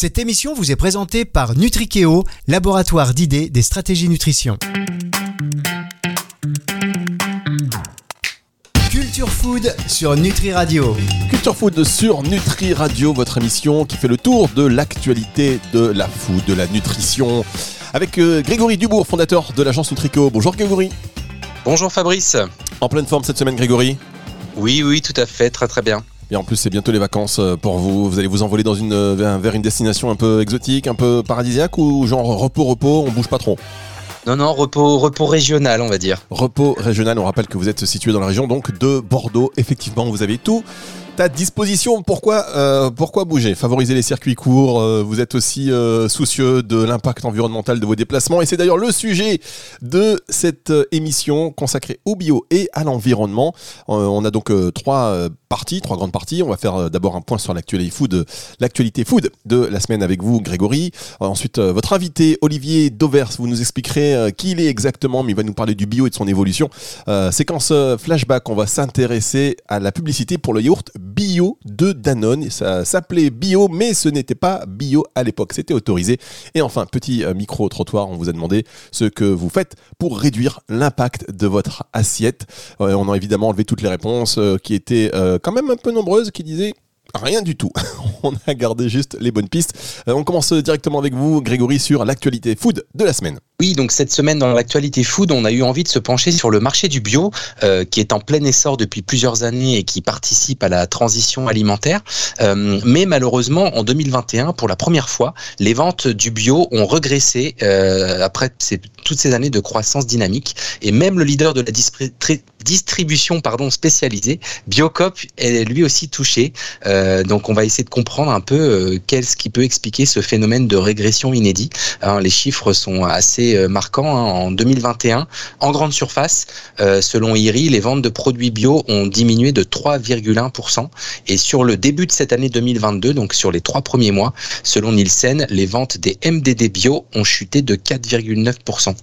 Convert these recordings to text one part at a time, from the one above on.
Cette émission vous est présentée par Nutrikeo, laboratoire d'idées des stratégies nutrition. Culture Food sur Nutri Radio. Culture Food sur Nutri Radio, votre émission qui fait le tour de l'actualité de la food, de la nutrition. Avec euh, Grégory Dubourg, fondateur de l'agence Nutrico. Bonjour Grégory. Bonjour Fabrice. En pleine forme cette semaine Grégory? Oui, oui, tout à fait, très très bien. Et en plus, c'est bientôt les vacances euh, pour vous. Vous allez vous envoler dans une, euh, vers une destination un peu exotique, un peu paradisiaque ou genre repos, repos, on bouge pas trop? Non, non, repos, repos régional, on va dire. Repos régional, on rappelle que vous êtes situé dans la région donc de Bordeaux. Effectivement, vous avez tout à disposition. Pourquoi, euh, pourquoi bouger? Favoriser les circuits courts. Euh, vous êtes aussi euh, soucieux de l'impact environnemental de vos déplacements. Et c'est d'ailleurs le sujet de cette émission consacrée au bio et à l'environnement. on a donc trois parties, trois grandes parties. On va faire d'abord un point sur l'actualité food, l'actualité food de la semaine avec vous, Grégory. ensuite, votre invité, Olivier Dovers, vous nous expliquerez qui il est exactement, mais il va nous parler du bio et de son évolution. séquence flashback, on va s'intéresser à la publicité pour le yaourt de Danone. Ça s'appelait bio, mais ce n'était pas bio à l'époque. C'était autorisé. Et enfin, petit euh, micro-trottoir, on vous a demandé ce que vous faites pour réduire l'impact de votre assiette. Euh, on a évidemment enlevé toutes les réponses euh, qui étaient quand même un peu nombreuses, qui disaient Rien du tout. On a gardé juste les bonnes pistes. On commence directement avec vous, Grégory, sur l'actualité food de la semaine. Oui, donc cette semaine dans l'actualité food, on a eu envie de se pencher sur le marché du bio, euh, qui est en plein essor depuis plusieurs années et qui participe à la transition alimentaire. Euh, mais malheureusement, en 2021, pour la première fois, les ventes du bio ont regressé euh, après toutes ces années de croissance dynamique. Et même le leader de la distribution pardon, spécialisée, Biocop, est lui aussi touché. Donc on va essayer de comprendre un peu qu'est-ce qui peut expliquer ce phénomène de régression inédit. Hein, les chiffres sont assez euh, marquant hein. en 2021. En grande surface, euh, selon IRI, les ventes de produits bio ont diminué de 3,1%. Et sur le début de cette année 2022, donc sur les trois premiers mois, selon Nielsen, les ventes des MDD bio ont chuté de 4,9%.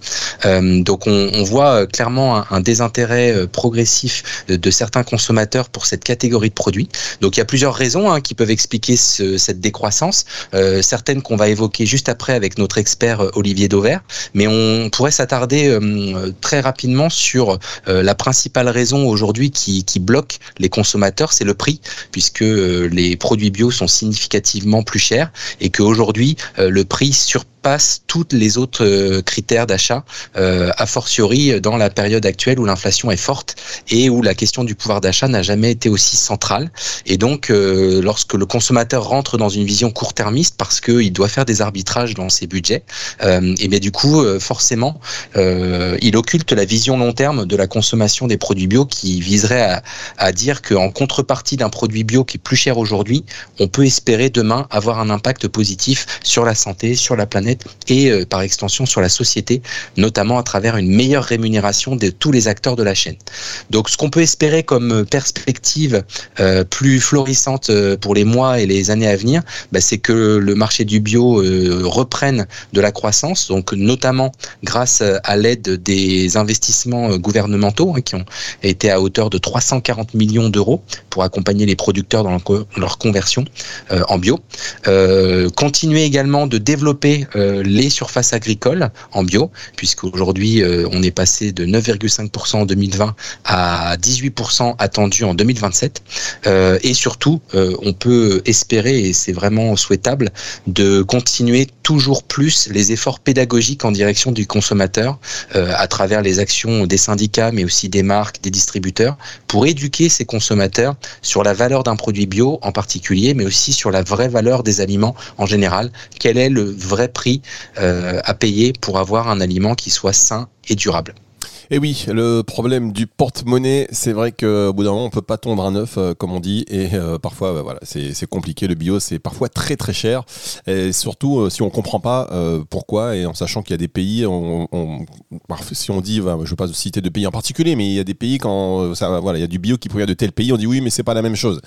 Euh, donc on, voit clairement un, désintérêt progressif de, certains consommateurs pour cette catégorie de produits. Donc il y a plusieurs raisons hein, qui peuvent expliquer cette décroissance. certaines qu'on va évoquer juste après avec notre expert Olivier Dauvert. Mais on pourrait s'attarder euh, très rapidement sur euh, la principale raison aujourd'hui qui, bloque les consommateurs, c'est le prix, puisque euh, les produits bio sont significativement plus chers et qu'aujourd'hui, le prix sur toutes les autres euh, critères d'achat, euh, a fortiori dans la période actuelle où l'inflation est forte et où la question du pouvoir d'achat n'a jamais été aussi centrale. Et donc, euh, lorsque le consommateur rentre dans une vision court-termiste parce qu'il doit faire des arbitrages dans ses budgets, et bien du coup, forcément, il occulte la vision long terme de la consommation des produits bio qui viserait à dire qu'en contrepartie d'un produit bio qui est plus cher aujourd'hui, on peut espérer demain avoir un impact positif sur la santé, sur la planète et euh, par extension sur la société, notamment à travers une meilleure rémunération de tous les acteurs de la chaîne. Donc ce qu'on peut espérer comme perspective euh, plus florissante euh, pour les mois et les années à venir, bah, c'est que le marché du bio reprenne de la croissance, donc notamment grâce à l'aide des investissements gouvernementaux hein, qui ont été à hauteur de 340 millions d'euros pour accompagner les producteurs dans leur conversion en bio. continuer également de développer euh, les surfaces agricoles en bio, puisqu'aujourd'hui euh, on est passé de 9,5% en 2020 à 18% attendu en 2027. Euh, et surtout, on peut espérer, et c'est vraiment souhaitable, de continuer toujours plus les efforts pédagogiques en direction du consommateur à travers les actions des syndicats, mais aussi des marques, des distributeurs, pour éduquer ces consommateurs sur la valeur d'un produit bio en particulier, mais aussi sur la vraie valeur des aliments en général. Quel est le vrai prix euh, à payer pour avoir un aliment qui soit sain et durable? Et oui, le problème du porte-monnaie, c'est vrai qu'au bout d'un moment, on peut pas tondre un œuf, euh, comme on dit, et euh, parfois, bah, voilà, c'est compliqué. Le bio, c'est parfois très très cher, et surtout si on comprend pas pourquoi, et en sachant qu'il y a des pays, on, si on dit, bah, je ne veux pas citer de pays en particulier, mais il y a des pays quand ça, voilà, il y a du bio qui provient de tel pays, on dit oui, mais c'est pas la même chose.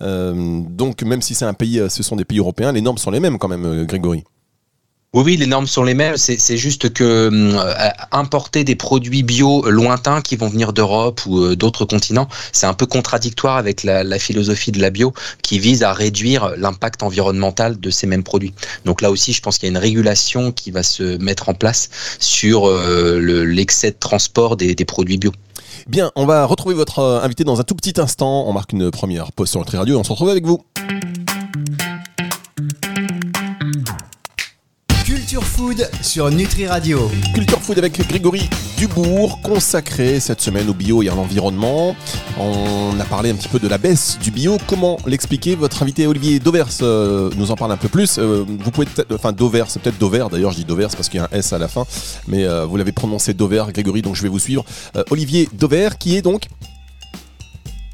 donc même si c'est un pays, ce sont des pays européens, les normes sont les mêmes quand même, Grégory. Oui, oui, les normes sont les mêmes. C'est juste que euh, importer des produits bio lointains qui vont venir d'Europe ou euh, d'autres continents, c'est un peu contradictoire avec la, philosophie de la bio qui vise à réduire l'impact environnemental de ces mêmes produits. Donc là aussi, je pense qu'il y a une régulation qui va se mettre en place sur euh, l'excès de transport des, produits bio. Bien, on va retrouver votre invité dans un tout petit instant. On marque une première pause sur notre radio et on se retrouve avec vous. Culture Food sur Nutri Radio. Culture Food avec Grégory Dubourg, consacré cette semaine au bio et à l'environnement. On a parlé un petit peu de la baisse du bio. Comment l'expliquer? Votre invité Olivier Dovers euh, nous en parle un peu plus. Euh, vous pouvez peut-être, enfin Dovers, c'est peut-être Dover. D'ailleurs, je dis Dovers parce qu'il y a un S à la fin, mais euh, vous l'avez prononcé Dover, Grégory, donc je vais vous suivre. Olivier Dover, qui est donc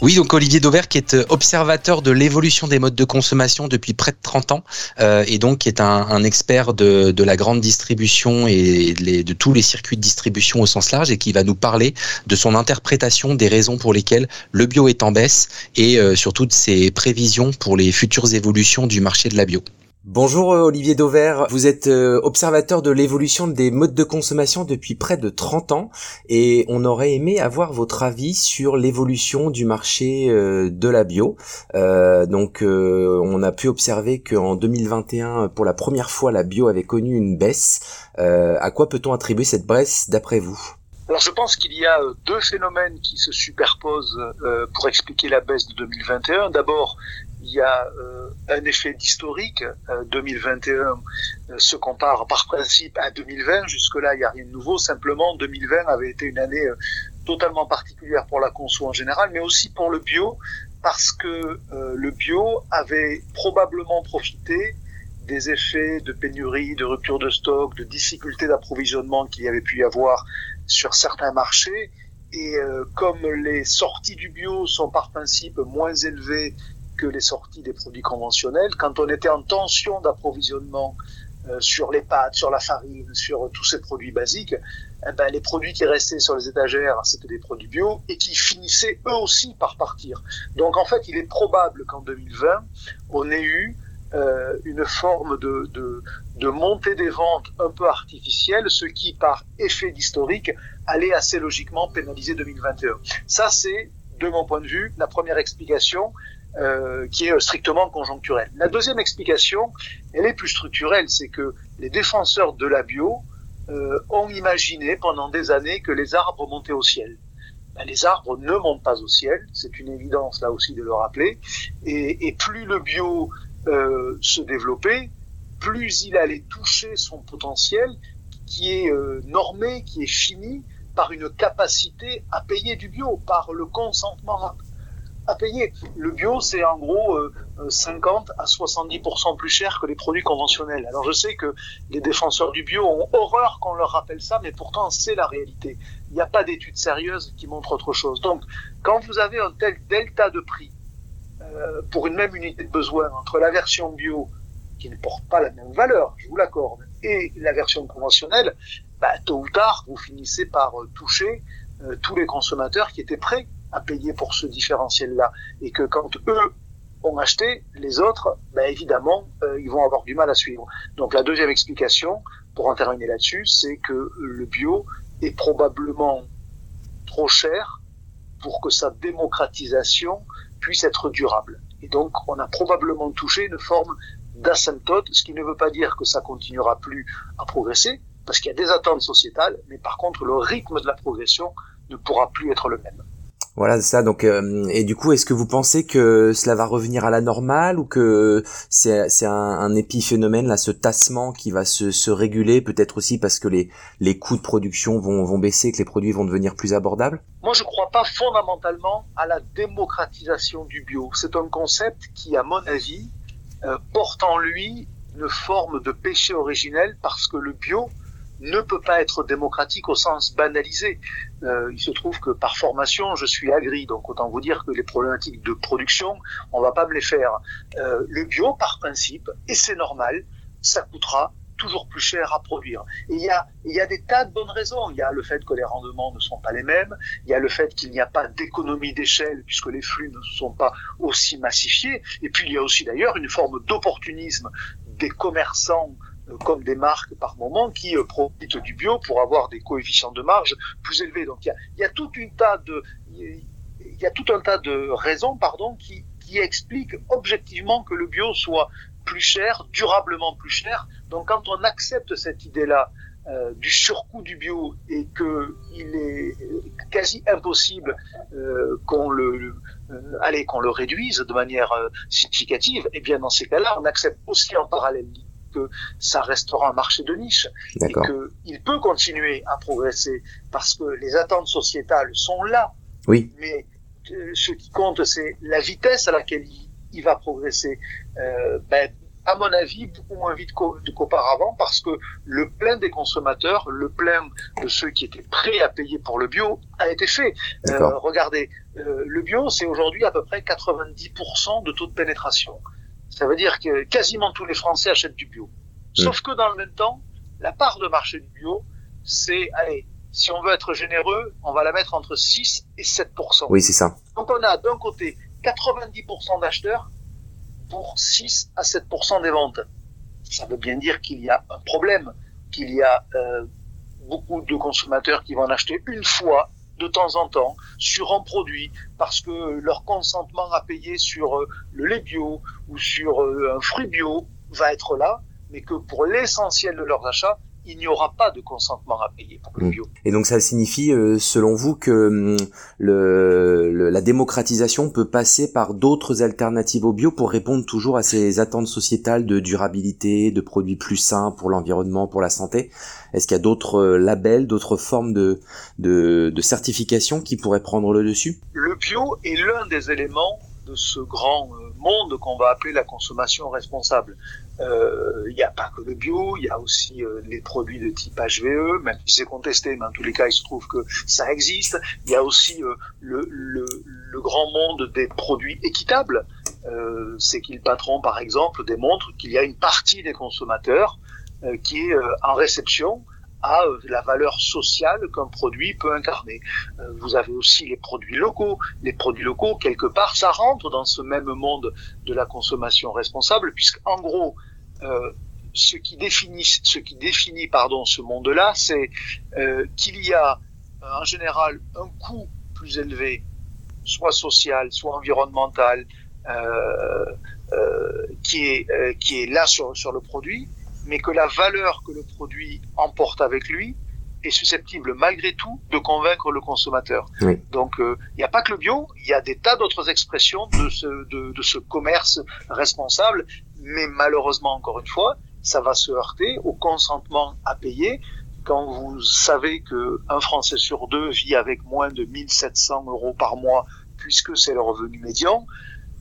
oui, donc Olivier Dauvert qui est euh, observateur de l'évolution des modes de consommation depuis près de 30 ans euh, et donc qui est un, expert de, la grande distribution et de tous les circuits de distribution au sens large et qui va nous parler de son interprétation des raisons pour lesquelles le bio est en baisse et euh, surtout de ses prévisions pour les futures évolutions du marché de la bio. Bonjour euh, Olivier Dauvert, vous êtes euh, observateur de l'évolution des modes de consommation depuis près de 30 ans et on aurait aimé avoir votre avis sur l'évolution du marché euh, de la bio. donc on a pu observer qu'en 2021, pour la première fois, la bio avait connu une baisse. à quoi peut-on attribuer cette baisse d'après vous? Alors je pense qu'il y a deux phénomènes qui se superposent pour expliquer la baisse de 2021. D'abord, il y a euh, un effet d'historique. 2021 euh, euh, se compare par principe à 2020. Jusque-là, il n'y a rien de nouveau. Simplement, 2020 avait été une année totalement particulière pour la conso en général, mais aussi pour le bio, parce que le bio avait probablement profité des effets de pénurie, de rupture de stock, de difficultés d'approvisionnement qu'il y avait pu y avoir sur certains marchés. Et comme les sorties du bio sont par principe moins élevées que les sorties des produits conventionnels. Quand on était en tension d'approvisionnement euh, sur les pâtes, sur la farine, sur tous ces produits basiques, eh ben, les produits qui restaient sur les étagères, c'était des produits bio et qui finissaient eux aussi par partir. Donc en fait, il est probable qu'en 2020, on ait eu euh, une forme de, de, de, montée des ventes un peu artificielle, ce qui, par effet d'historique, allait assez logiquement pénaliser 2021. Ça, c'est, de mon point de vue, la première explication euh, qui est strictement conjoncturelle. La deuxième explication, elle est plus structurelle, c'est que les défenseurs de la bio euh, ont imaginé pendant des années que les arbres montaient au ciel. Ben, les arbres ne montent pas au ciel, c'est une évidence là aussi de le rappeler, et, et plus le bio euh, se développait, plus il allait toucher son potentiel qui est euh, normé, qui est fini par une capacité à payer du bio, par le consentement à payer. Le bio, c'est en gros 50 euh, à 70% plus cher que les produits conventionnels. Alors je sais que les défenseurs du bio ont horreur qu'on leur rappelle ça, mais pourtant c'est la réalité. Il n'y a pas d'études sérieuses qui montrent autre chose. Donc quand vous avez un tel delta de prix pour une même unité de besoin entre la version bio qui ne porte pas la même valeur, je vous l'accorde, et la version conventionnelle, bah, tôt ou tard, vous finissez par toucher tous les consommateurs qui étaient prêts à payer pour ce différentiel-là. Et que quand eux ont acheté, les autres, ben évidemment, euh, ils vont avoir du mal à suivre. Donc la deuxième explication, pour en terminer là-dessus, c'est que le bio est probablement trop cher pour que sa démocratisation puisse être durable. Et donc on a probablement touché une forme d'asymptote, ce qui ne veut pas dire que ça continuera plus à progresser, parce qu'il y a des attentes sociétales, mais par contre le rythme de la progression ne pourra plus être le même. Voilà ça. Donc euh, et du coup, est-ce que vous pensez que cela va revenir à la normale ou que c'est c'est un, un, épiphénomène là, ce tassement qui va se, se réguler, peut-être aussi parce que les les coûts de production vont vont baisser, que les produits vont devenir plus abordables? Moi, je crois pas fondamentalement à la démocratisation du bio. C'est un concept qui, à mon avis, euh, porte en lui une forme de péché originel parce que le bio ne peut pas être démocratique au sens banalisé. Euh, il se trouve que par formation, je suis agri, donc autant vous dire que les problématiques de production, on va pas me les faire. Euh, le bio, par principe, et c'est normal, ça coûtera toujours plus cher à produire. Il y a, il y a des tas de bonnes raisons. Il y a le fait que les rendements ne sont pas les mêmes. Il y a le fait qu'il n'y a pas d'économie d'échelle puisque les flux ne sont pas aussi massifiés. Et puis il y a aussi d'ailleurs une forme d'opportunisme des commerçants comme des marques par moment qui profitent du bio pour avoir des coefficients de marge plus élevés. Donc il y a, tout un tas de raisons pardon qui qui expliquent objectivement que le bio soit plus cher, durablement plus cher. Donc quand on accepte cette idée-là euh, du surcoût du bio et que il est quasi impossible euh, qu'on le, euh, allez qu'on le réduise de manière euh, significative, et eh bien dans ces cas-là, on accepte aussi en parallèle que ça restera un marché de niche et qu'il peut continuer à progresser parce que les attentes sociétales sont là. Oui. Mais ce qui compte, c'est la vitesse à laquelle il, il va progresser. Euh, ben, à mon avis, beaucoup moins vite qu'auparavant parce que le plein des consommateurs, le plein de ceux qui étaient prêts à payer pour le bio a été fait. Euh, regardez, euh, le bio, c'est aujourd'hui à peu près 90% de taux de pénétration. Ça veut dire que quasiment tous les Français achètent du bio. Mmh. Sauf que dans le même temps, la part de marché du bio, c'est, allez, si on veut être généreux, on va la mettre entre 6 et 7%. Oui, c'est ça. Donc on a d'un côté 90% d'acheteurs pour 6 à 7% des ventes. Ça veut bien dire qu'il y a un problème, qu'il y a euh, beaucoup de consommateurs qui vont en acheter une fois de temps en temps sur un produit parce que leur consentement à payer sur euh, le lait bio ou sur euh, un fruit bio va être là, mais que pour l'essentiel de leurs achats, il n'y aura pas de consentement à payer pour le mm. bio. Et donc ça signifie, euh, selon vous, que le, la démocratisation peut passer par d'autres alternatives au bio pour répondre toujours à ces attentes sociétales de durabilité, de produits plus sains pour l'environnement, pour la santé? Est-ce qu'il y a d'autres euh, labels, d'autres formes de, de, de certification qui pourraient prendre le dessus? Le bio est l'un des éléments de ce grand euh, monde qu'on va appeler la consommation responsable. Euh, il n'y a pas que le bio, il y a aussi euh, les produits de type HVE, même si c'est contesté, mais en tous les cas, il se trouve que ça existe. Il y a aussi le, le, le, grand monde des produits équitables. c'est qu'il patron, par exemple, démontre qu'il y a une partie des consommateurs qui est en réception à euh, la valeur sociale qu'un produit peut incarner. Euh, vous avez aussi les produits locaux. Les produits locaux, quelque part, ça rentre dans ce même monde de la consommation responsable, puisqu'en gros, euh, ce qui définit, ce qui définit pardon, ce monde-là, c'est euh, qu'il y a en général un coût plus élevé, soit social, soit environnemental, euh, qui est qui est là sur sur le produit, mais que la valeur que le produit emporte avec lui est susceptible malgré tout de convaincre le consommateur. Donc il euh, n'y a pas que le bio, il y a des tas d'autres expressions de ce, de, de ce commerce responsable, mais malheureusement encore une fois, ça va se heurter au consentement à payer quand vous savez que un Français sur deux vit avec moins de 1700 euros par mois puisque c'est le revenu médian,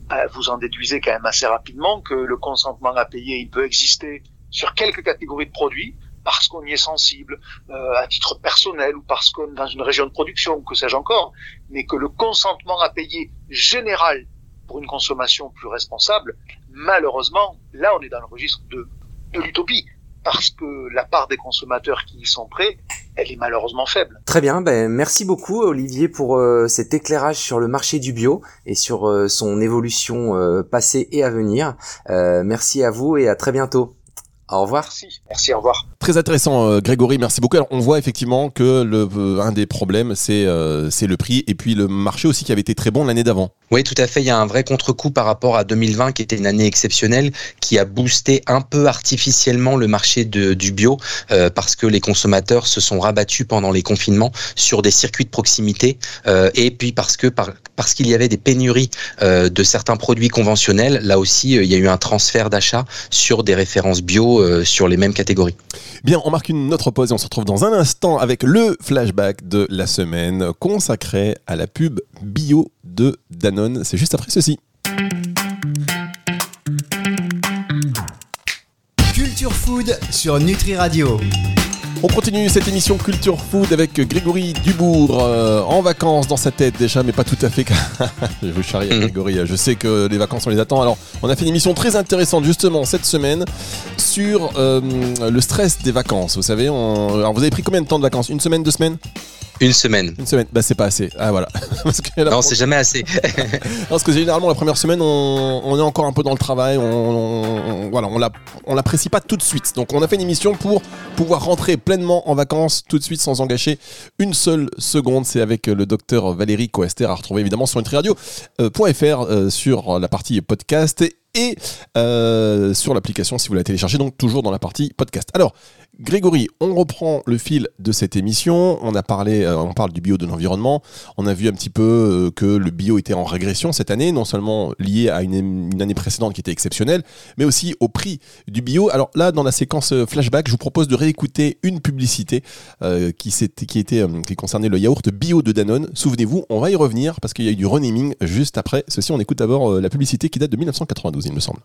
ben, vous en déduisez quand même assez rapidement que le consentement à payer, il peut exister sur quelques catégories de produits parce qu'on y est sensible euh, à titre personnel ou parce qu'on est dans une région de production ou que sais-je encore, mais que le consentement à payer général pour une consommation plus responsable, malheureusement, là on est dans le registre de, de l'utopie parce que la part des consommateurs qui y sont prêts, elle est malheureusement faible. Très bien, ben merci beaucoup Olivier pour euh, cet éclairage sur le marché du bio et sur euh, son évolution euh, passée et à venir. merci à vous et à très bientôt. Au revoir. Merci. Merci, au revoir. Très intéressant, euh, Grégory. Merci beaucoup. On voit effectivement que le, euh, un des problèmes, c'est euh, c'est le prix et puis le marché aussi qui avait été très bon l'année d'avant. Oui, tout à fait. Il y a un vrai contre-coup par rapport à 2020 qui était une année exceptionnelle qui a boosté un peu artificiellement le marché du bio parce que les consommateurs se sont rabattus pendant les confinements sur des circuits de proximité et puis parce qu'il y avait des pénuries de certains produits conventionnels, là aussi il y a eu un transfert d'achat sur des références bio sur les mêmes catégories. Bien, on marque une autre pause et on se retrouve dans un instant avec le flashback de la semaine consacré à la pub bio de Danone. C'est juste après ceci. Culture Food sur Nutri Radio. On continue cette émission Culture Food avec Grégory Dubourg euh, en vacances dans sa tête déjà, mais pas tout à fait. je vous charrie mhm. Grégory, je sais que les vacances on les attend. Alors, on a fait une émission très intéressante justement cette semaine sur euh, le stress des vacances. Vous savez, alors vous avez pris combien de temps de vacances? Une semaine, deux semaines? Une semaine. Une semaine, bah c'est pas assez. Ah voilà. Parce que non, c'est jamais assez. Parce que généralement la première semaine, on, est encore un peu dans le travail, on, voilà, on, on l'apprécie pas tout de suite. Donc on a fait une émission pour pouvoir rentrer pleinement en vacances tout de suite sans engager une seule seconde. C'est avec le docteur Valérie Coester à retrouver évidemment sur nutriradio.fr euh, sur la partie podcast et euh, sur l'application si vous la téléchargez, donc toujours dans la partie podcast. Alors, Grégory, on reprend le fil de cette émission. On a parlé, euh, on parle du bio de l'environnement. On a vu un petit peu euh, que le bio était en régression cette année, non seulement lié à une, année précédente qui était exceptionnelle, mais aussi au prix du bio. Alors là, dans la séquence flashback, je vous propose de réécouter une publicité qui, qui, était, qui concernait le yaourt bio de Danone. Souvenez-vous, on va y revenir parce qu'il y a eu du renaming juste après. Ceci, on écoute d'abord la publicité qui date de 1992 il me semble.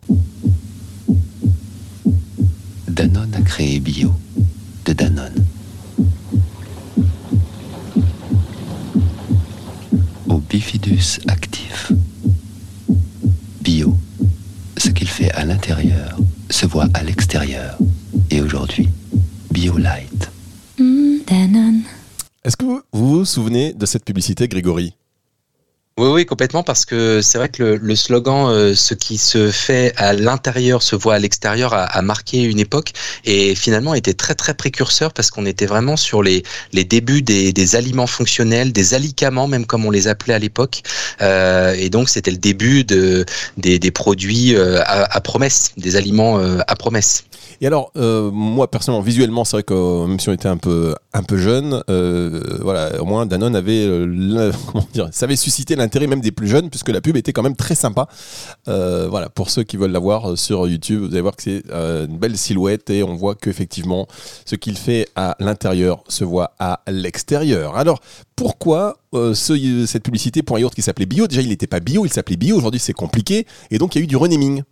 Danone a créé Bio, de Danone. Au bifidus actif. Bio, ce qu'il fait à l'intérieur se voit à l'extérieur. Et aujourd'hui, Bio Light. Mmh, Danone. Est-ce que vous vous souvenez de cette publicité, Grégory? Oui, oui, complètement, parce que c'est vrai que le, slogan euh, "ce qui se fait à l'intérieur se voit à l'extérieur" a, marqué une époque et finalement était très très précurseur parce qu'on était vraiment sur les les débuts des, des, aliments fonctionnels, des alicaments même comme on les appelait à l'époque, euh, et donc c'était le début de des, des produits euh, à, à, promesse, des aliments euh, à promesse. Et alors, euh, moi personnellement, visuellement, c'est vrai que euh, même si on était un peu, un peu jeune, euh, voilà, au moins Danone avait, comment dire, ça avait suscité l'intérêt même des plus jeunes, puisque la pub était quand même très sympa. voilà, pour ceux qui veulent la voir sur YouTube, vous allez voir que c'est une belle silhouette et on voit qu'effectivement, ce qu'il fait à l'intérieur se voit à l'extérieur. Alors, pourquoi cette publicité pour un yaourt qui s'appelait bio? Déjà, il n'était pas bio, il s'appelait bio. Aujourd'hui, c'est compliqué. Et donc, il y a eu du renaming.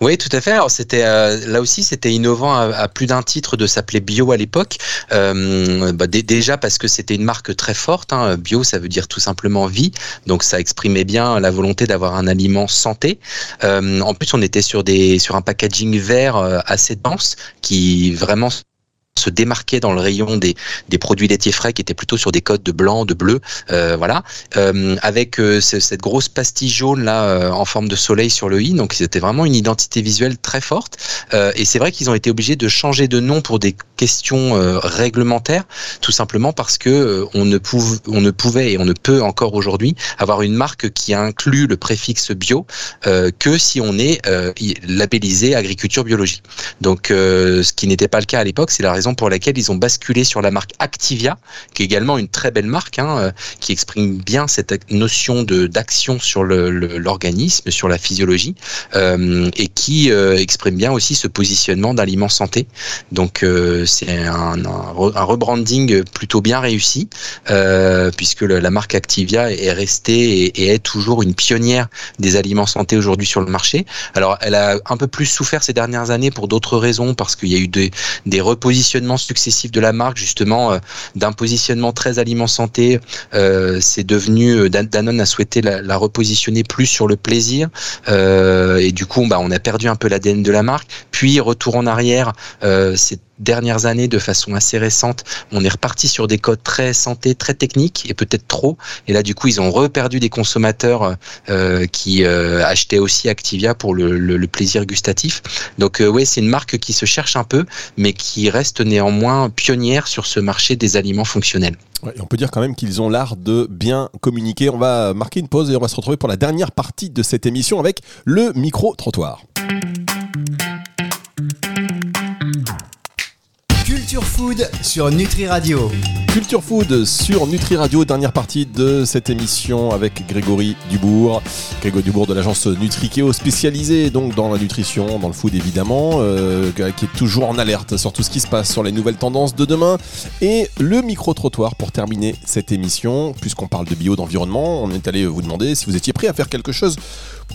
Oui, tout à fait. Alors c'était euh, là aussi c'était innovant à, plus d'un titre de s'appeler Bio à l'époque. Euh, bah, déjà parce que c'était une marque très forte. Hein. Bio, ça veut dire tout simplement vie, donc ça exprimait bien la volonté d'avoir un aliment santé. Euh, en plus, on était sur des sur un packaging vert assez dense qui vraiment se démarquait dans le rayon des, des produits laitiers frais qui étaient plutôt sur des codes de blanc, de bleu, euh, voilà, euh, avec euh, cette grosse pastille jaune là en forme de soleil sur le i. Donc c'était vraiment une identité visuelle très forte. et c'est vrai qu'ils ont été obligés de changer de nom pour des questions réglementaires, tout simplement parce que on ne pouvait, on ne pouvait et on ne peut encore aujourd'hui avoir une marque qui inclut le préfixe bio que si on est labellisé agriculture biologique. Donc ce qui n'était pas le cas à l'époque, c'est la raison pour laquelle ils ont basculé sur la marque Activia, qui est également une très belle marque, hein, euh, qui exprime bien cette notion d'action sur l'organisme, sur la physiologie, euh, et qui euh, exprime bien aussi ce positionnement d'aliments santé. Donc c'est un, rebranding plutôt bien réussi, puisque la marque Activia est restée et, et, est toujours une pionnière des aliments santé aujourd'hui sur le marché. Alors elle a un peu plus souffert ces dernières années pour d'autres raisons, parce qu'il y a eu des, des repositionnements successifs de la marque, justement, euh, d'un positionnement très aliment santé, euh, c'est devenu euh, Danone a souhaité la, repositionner plus sur le plaisir, et du coup, bah, on a perdu un peu l'ADN de la marque. Puis retour en arrière, c'est dernières années, de façon assez récente, on est reparti sur des codes très santé, très techniques et peut-être trop. Et là, du coup, ils ont reperdu des consommateurs qui achetaient aussi Activia pour le, plaisir gustatif. Donc, euh, oui, c'est une marque qui se cherche un peu, mais qui reste néanmoins pionnière sur ce marché des aliments fonctionnels. on peut dire quand même qu'ils ont l'art de bien communiquer. On va marquer une pause et on va se retrouver pour la dernière partie de cette émission avec le micro-trottoir. Food sur Nutri Radio. Culture Food sur Nutri Radio, dernière partie de cette émission avec Grégory Dubourg. Grégory Dubourg de l'agence Nutrikeo, spécialisée donc dans la nutrition, dans le food évidemment, euh, qui est toujours en alerte sur tout ce qui se passe, sur les nouvelles tendances de demain. Et le micro-trottoir pour terminer cette émission, puisqu'on parle de bio, d'environnement, on est allé vous demander si vous étiez prêt à faire quelque chose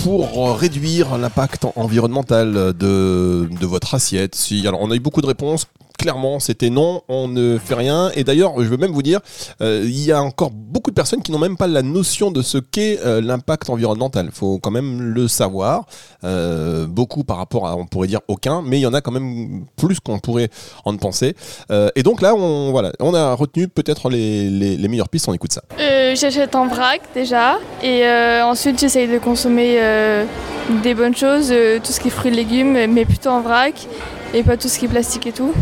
pour réduire l'impact environnemental de, votre assiette. Si, alors on a eu beaucoup de réponses clairement, c'était non, on ne fait rien. Et d'ailleurs, je veux même vous dire, euh, il y a encore beaucoup de personnes qui n'ont même pas la notion de ce qu'est euh, l'impact environnemental. Il faut quand même le savoir. Euh, beaucoup par rapport à, on pourrait dire aucun, mais il y en a quand même plus qu'on pourrait en penser. Et donc là, on, voilà, on a retenu peut-être les, les, les meilleures pistes. On écoute ça. J'achète en vrac déjà et ensuite j'essaye de consommer des bonnes choses, tout ce qui est fruits et légumes, mais plutôt en vrac et pas tout ce qui est plastique et tout.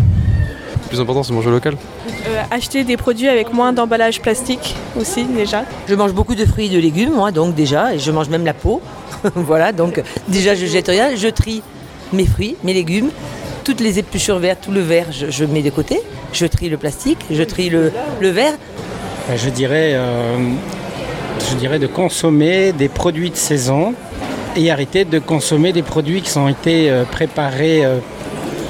Plus important, c'est manger local. Euh, acheter des produits avec moins d'emballage plastique aussi déjà. Je mange beaucoup de fruits et de légumes, moi, donc déjà, et je mange même la peau. voilà, donc déjà, je jette rien, je trie mes fruits, mes légumes, toutes les épluchures vertes, tout le verre, je, je mets de côté. Je trie le plastique, je trie le, le verre. Euh, Je dirais, euh, je dirais de consommer des produits de saison et arrêter de consommer des produits qui ont été préparés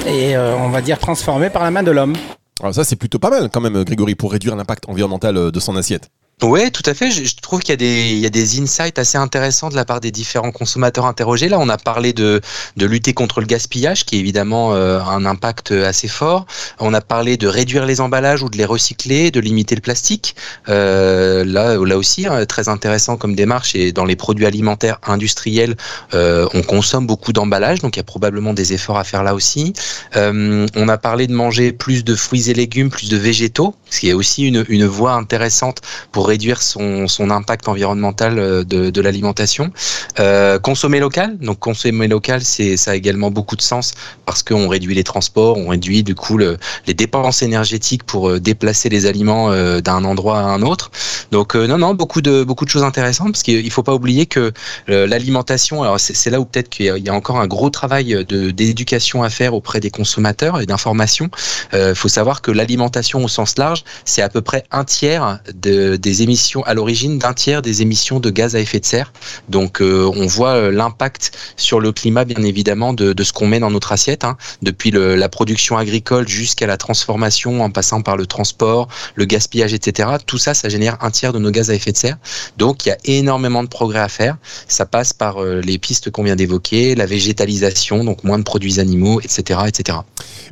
et euh, on va dire transformés par la main de l'homme. Alors ça, c'est plutôt pas mal quand même, Grégory, pour réduire l'impact environnemental euh, de son assiette. Ouais, tout à fait. Je, trouve qu'il y a des, il y a des insights assez intéressants de la part des différents consommateurs interrogés. Là, on a parlé de, de lutter contre le gaspillage, qui est évidemment euh, un impact assez fort. On a parlé de réduire les emballages ou de les recycler, de limiter le plastique. Euh, là, là aussi, hein, très intéressant comme démarche. Et dans les produits alimentaires industriels, euh, on consomme beaucoup d'emballages, donc il y a probablement des efforts à faire là aussi. Euh, on a parlé de manger plus de fruits et légumes, plus de végétaux, ce qui est aussi une, une voie intéressante pour réduire son, impact environnemental euh, de, l'alimentation. Euh, consommer local, donc consommer local, c'est ça a également beaucoup de sens parce qu'on réduit les transports, on réduit du coup le, les dépenses énergétiques pour euh, déplacer les aliments d'un endroit à un autre. Donc non non beaucoup de beaucoup de choses intéressantes parce qu'il faut pas oublier que l'alimentation, alors c'est là où peut-être qu'il y, a- encore un gros travail d'éducation à faire auprès des consommateurs et d'information. Il faut savoir que l'alimentation au sens large, c'est à peu près un tiers de, des émissions à l'origine d'un tiers des émissions de gaz à effet de serre. Donc euh, on voit euh, l'impact sur le climat bien évidemment de, ce qu'on met dans notre assiette, hein, depuis la production agricole jusqu'à la transformation en passant par le transport, le gaspillage, etc. Tout ça, ça génère un tiers de nos gaz à effet de serre. Donc il y a énormément de progrès à faire. Ça passe par euh, les pistes qu'on vient d'évoquer, la végétalisation, donc moins de produits animaux, etc., etc.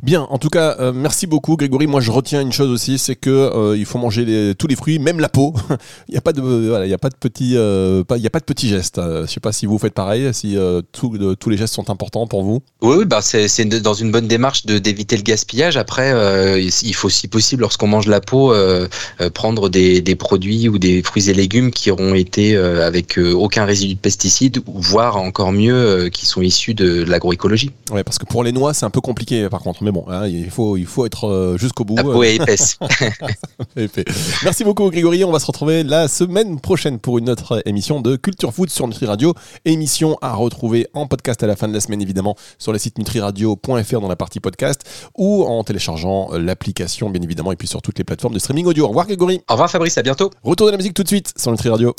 Bien, en tout cas, merci beaucoup, Grégory. Moi, je retiens une chose aussi, c'est que il faut manger tous les fruits, même la peau. il n'y a pas de, voilà, il y a pas de petits, euh, pas- il y a pas de petits gestes. Euh, je sais pas si vous faites pareil, si euh, tout- de- tous les gestes sont importants pour vous. Oui, oui, bah c'est c'est dans une bonne démarche de d'éviter le gaspillage. Après, euh, il faut si possible, lorsqu'on mange la peau, euh, euh, prendre des, des produits ou des fruits et légumes qui auront été euh, avec euh, aucun résidu de pesticides, voire encore mieux, euh, qui sont issus de l'agroécologie. Ouais, parce que pour les noix, c'est un peu compliqué, par contre. Mais bon, hein, il faut, il faut être euh, jusqu'au bout. La peau est épaisse. Épais. Merci beaucoup, Grégory. On va se retrouver la semaine prochaine pour une autre émission de Culture Food sur Nutri Radio. Émission à retrouver en podcast à la fin de la semaine, évidemment, sur le site nutriradio.fr dans la partie podcast ou en téléchargeant l'application, bien évidemment, et puis sur toutes les plateformes de streaming audio. Au revoir, Grégory. Au revoir, Fabrice. À bientôt. Retour de la musique tout de suite sur Nutri Radio.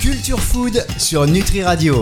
Culture Food sur Nutri Radio.